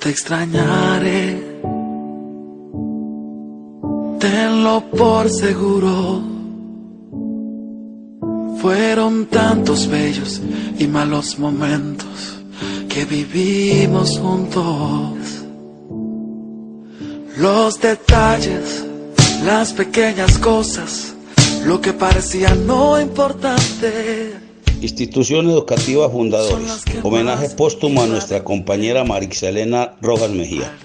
Te extrañaré, tenlo por seguro. Fueron tantos bellos y malos momentos que vivimos juntos. Los detalles, las pequeñas cosas, lo que parecía no importante. Institución Educativa Fundadores. Homenaje póstumo a nuestra compañera Marixelena Rojas Mejía.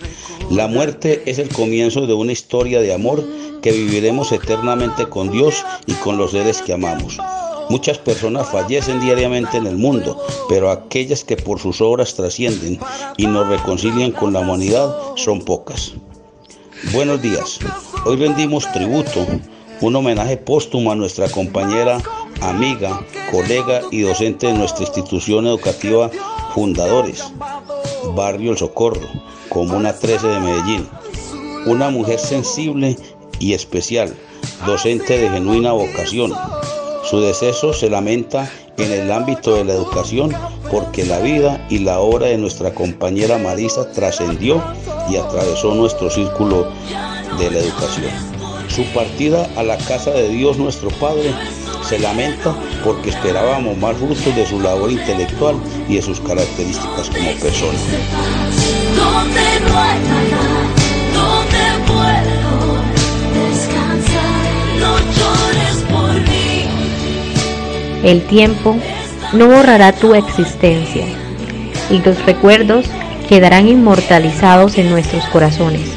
La muerte es el comienzo de una historia de amor que viviremos eternamente con Dios y con los seres que amamos. Muchas personas fallecen diariamente en el mundo, pero aquellas que por sus obras trascienden y nos reconcilian con la humanidad son pocas. Buenos días. Hoy rendimos tributo, un homenaje póstumo a nuestra compañera, amiga, colega y docente de nuestra institución educativa Fundadores, Barrio El Socorro, Comuna 13 de Medellín. Una mujer sensible y especial, docente de genuina vocación, su deceso se lamenta en el ámbito de la educación porque la vida y la obra de nuestra compañera Marisa trascendió y atravesó nuestro círculo de la educación. Su partida a la casa de Dios nuestro Padre se lamenta porque esperábamos más frutos de su labor intelectual y de sus características como persona. El tiempo no borrará tu existencia y los recuerdos quedarán inmortalizados en nuestros corazones.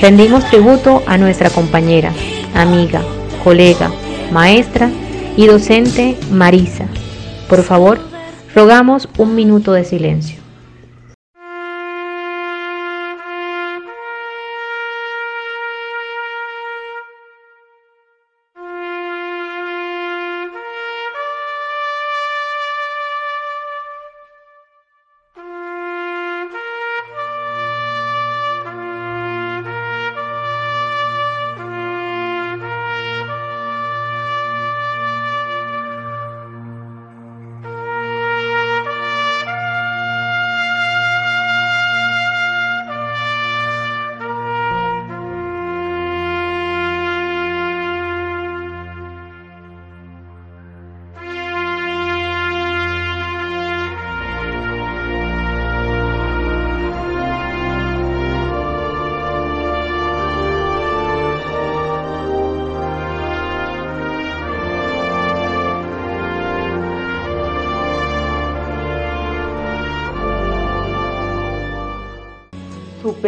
Rendimos tributo a nuestra compañera, amiga, colega, maestra y docente Marisa. Por favor, rogamos un minuto de silencio.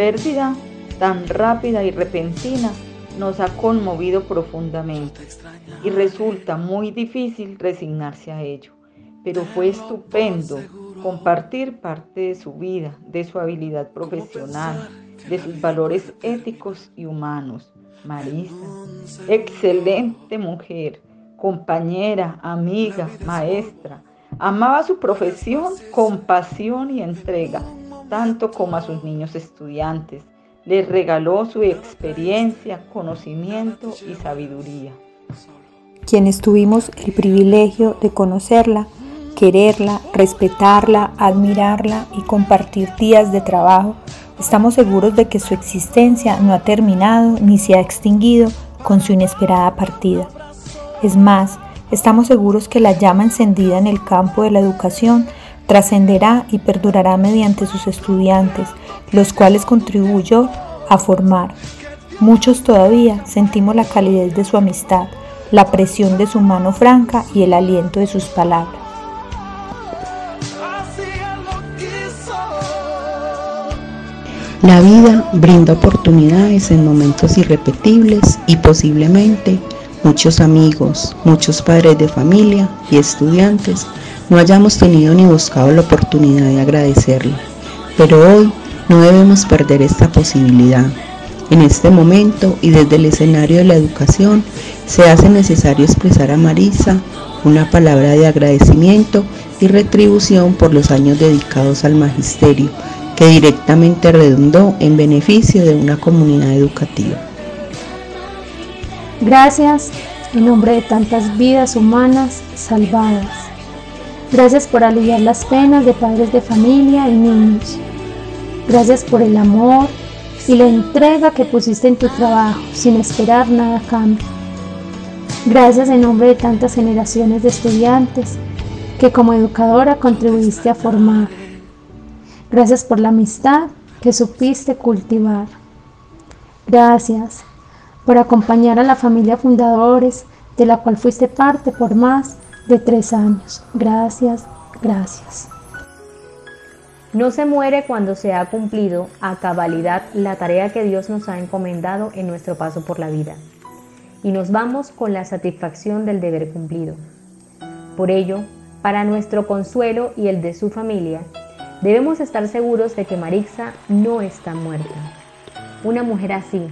Pérdida, tan rápida y repentina, nos ha conmovido profundamente y resulta muy difícil resignarse a ello. Pero fue estupendo compartir parte de su vida, de su habilidad profesional, de sus valores éticos y humanos. Marisa, excelente mujer, compañera, amiga, maestra, amaba su profesión con pasión y entrega tanto como a sus niños estudiantes. Les regaló su experiencia, conocimiento y sabiduría. Quienes tuvimos el privilegio de conocerla, quererla, respetarla, admirarla y compartir días de trabajo, estamos seguros de que su existencia no ha terminado ni se ha extinguido con su inesperada partida. Es más, estamos seguros que la llama encendida en el campo de la educación trascenderá y perdurará mediante sus estudiantes, los cuales contribuyó a formar. Muchos todavía sentimos la calidez de su amistad, la presión de su mano franca y el aliento de sus palabras. La vida brinda oportunidades en momentos irrepetibles y posiblemente muchos amigos, muchos padres de familia y estudiantes no hayamos tenido ni buscado la oportunidad de agradecerle. Pero hoy no debemos perder esta posibilidad. En este momento y desde el escenario de la educación se hace necesario expresar a Marisa una palabra de agradecimiento y retribución por los años dedicados al magisterio, que directamente redundó en beneficio de una comunidad educativa. Gracias en nombre de tantas vidas humanas salvadas. Gracias por aliviar las penas de padres de familia y niños. Gracias por el amor y la entrega que pusiste en tu trabajo sin esperar nada a cambio. Gracias en nombre de tantas generaciones de estudiantes que como educadora contribuiste a formar. Gracias por la amistad que supiste cultivar. Gracias por acompañar a la familia Fundadores, de la cual fuiste parte por más de tres años. Gracias, gracias. No se muere cuando se ha cumplido a cabalidad la tarea que Dios nos ha encomendado en nuestro paso por la vida. Y nos vamos con la satisfacción del deber cumplido. Por ello, para nuestro consuelo y el de su familia, debemos estar seguros de que Marixa no está muerta. Una mujer así,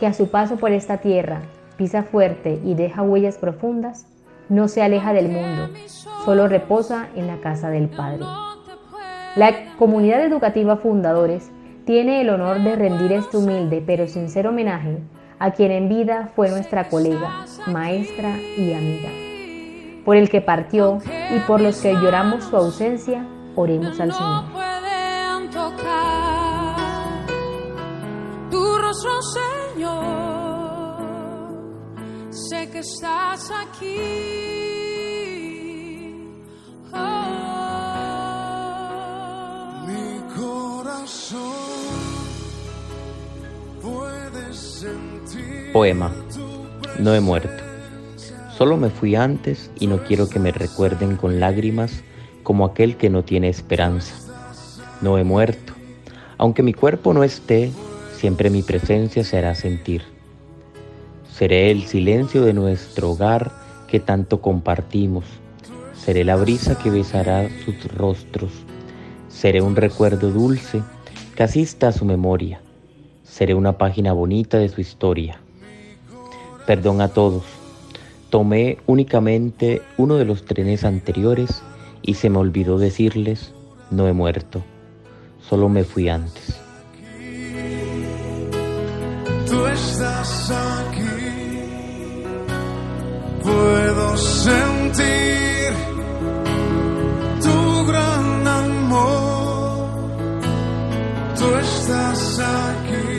que a su paso por esta tierra pisa fuerte y deja huellas profundas, no se aleja del mundo, solo reposa en la casa del Padre. La comunidad educativa Fundadores tiene el honor de rendir este humilde pero sincero homenaje a quien en vida fue nuestra colega, maestra y amiga por el que partió y por los que lloramos su ausencia, oremos al Señor. Que estás aquí. Mi corazón puede sentir. Poema. No he muerto. Solo me fui antes y no quiero que me recuerden con lágrimas como aquel que no tiene esperanza. No he muerto. Aunque mi cuerpo no esté, siempre mi presencia se hará sentir. Seré el silencio de nuestro hogar que tanto compartimos. Seré la brisa que besará sus rostros. Seré un recuerdo dulce que asista a su memoria. Seré una página bonita de su historia. Perdón a todos Tomé únicamente uno de los trenes anteriores y se me olvidó decirles, no he muerto, solo me fui antes. Tú estás sentir tu gran amor. Tú estás aquí,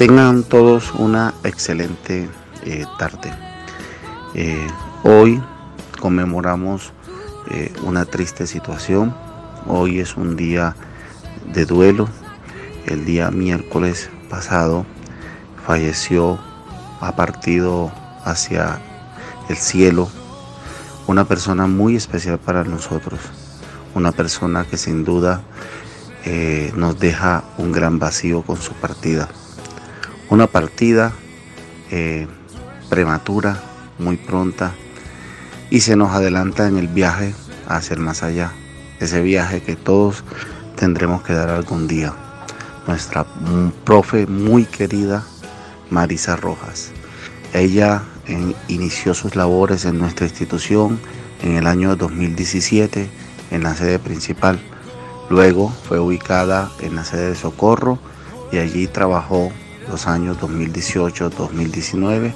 Tengan todos una excelente eh, tarde. Eh, hoy conmemoramos eh, una triste situación. Hoy es un día de duelo, el día miércoles pasado falleció, ha partido hacia el cielo, una persona muy especial para nosotros, una persona que sin duda nos deja un gran vacío con su partida. Una partida eh, prematura, muy pronta, y se nos adelanta en el viaje hacia el más allá, ese viaje que todos tendremos que dar algún día nuestra profe muy querida Marisa Rojas. Ella inició sus labores en nuestra institución en el año 2017 en la sede principal. Luego fue ubicada en la sede de Socorro y allí trabajó los años 2018-2019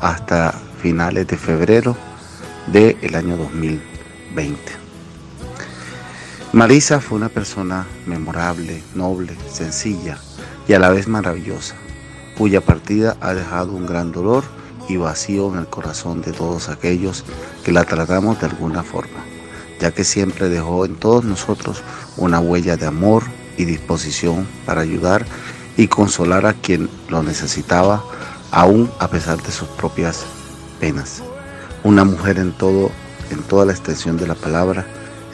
hasta finales de febrero del año 2020. Marisa fue una persona memorable, noble, sencilla y a la vez maravillosa, cuya partida ha dejado un gran dolor y vacío en el corazón de todos aquellos que la tratamos de alguna forma, ya que siempre dejó en todos nosotros una huella de amor y disposición para ayudar y consolar a quien lo necesitaba, aún a pesar de sus propias penas. Una mujer en todo, en toda la extensión de la palabra,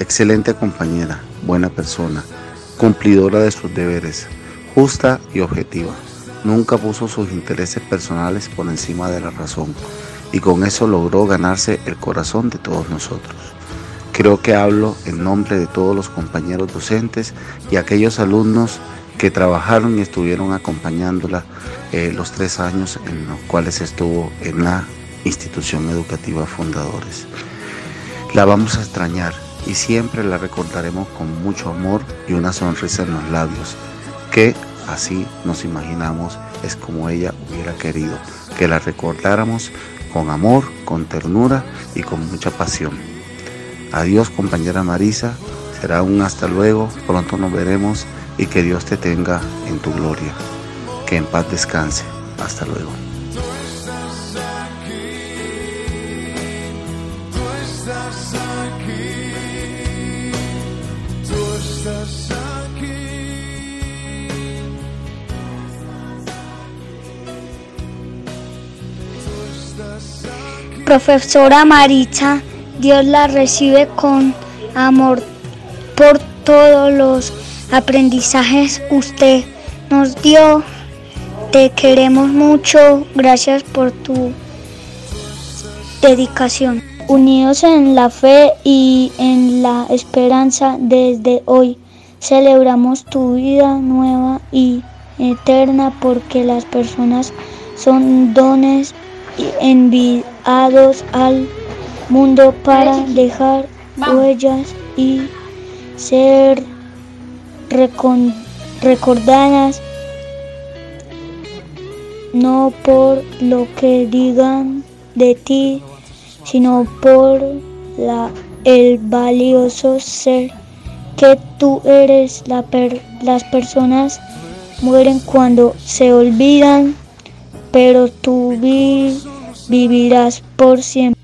Excelente compañera, buena persona, cumplidora de sus deberes, justa y objetiva. Nunca puso sus intereses personales por encima de la razón y con eso logró ganarse el corazón de todos nosotros. Creo que hablo en nombre de todos los compañeros docentes y aquellos alumnos que trabajaron y estuvieron acompañándola eh, los tres años en los cuales estuvo en la institución educativa Fundadores. La vamos a extrañar y siempre la recordaremos con mucho amor y una sonrisa en los labios, que así nos imaginamos es como ella hubiera querido, que la recordáramos con amor, con ternura y con mucha pasión. Adiós compañera Marisa, será un hasta luego, pronto nos veremos y que Dios te tenga en tu gloria. Que en paz descanse. Hasta luego. Profesora Maritza, Dios la recibe con amor por todos los aprendizajes usted nos dio. Te queremos mucho. Gracias por tu dedicación. Unidos en la fe y en la esperanza desde hoy, celebramos tu vida nueva y eterna porque las personas son dones enviados al mundo para dejar huellas y ser recordadas no por lo que digan de ti, sino por la, el valioso ser que tú eres. La las personas mueren cuando se olvidan, pero tú vivirás por siempre.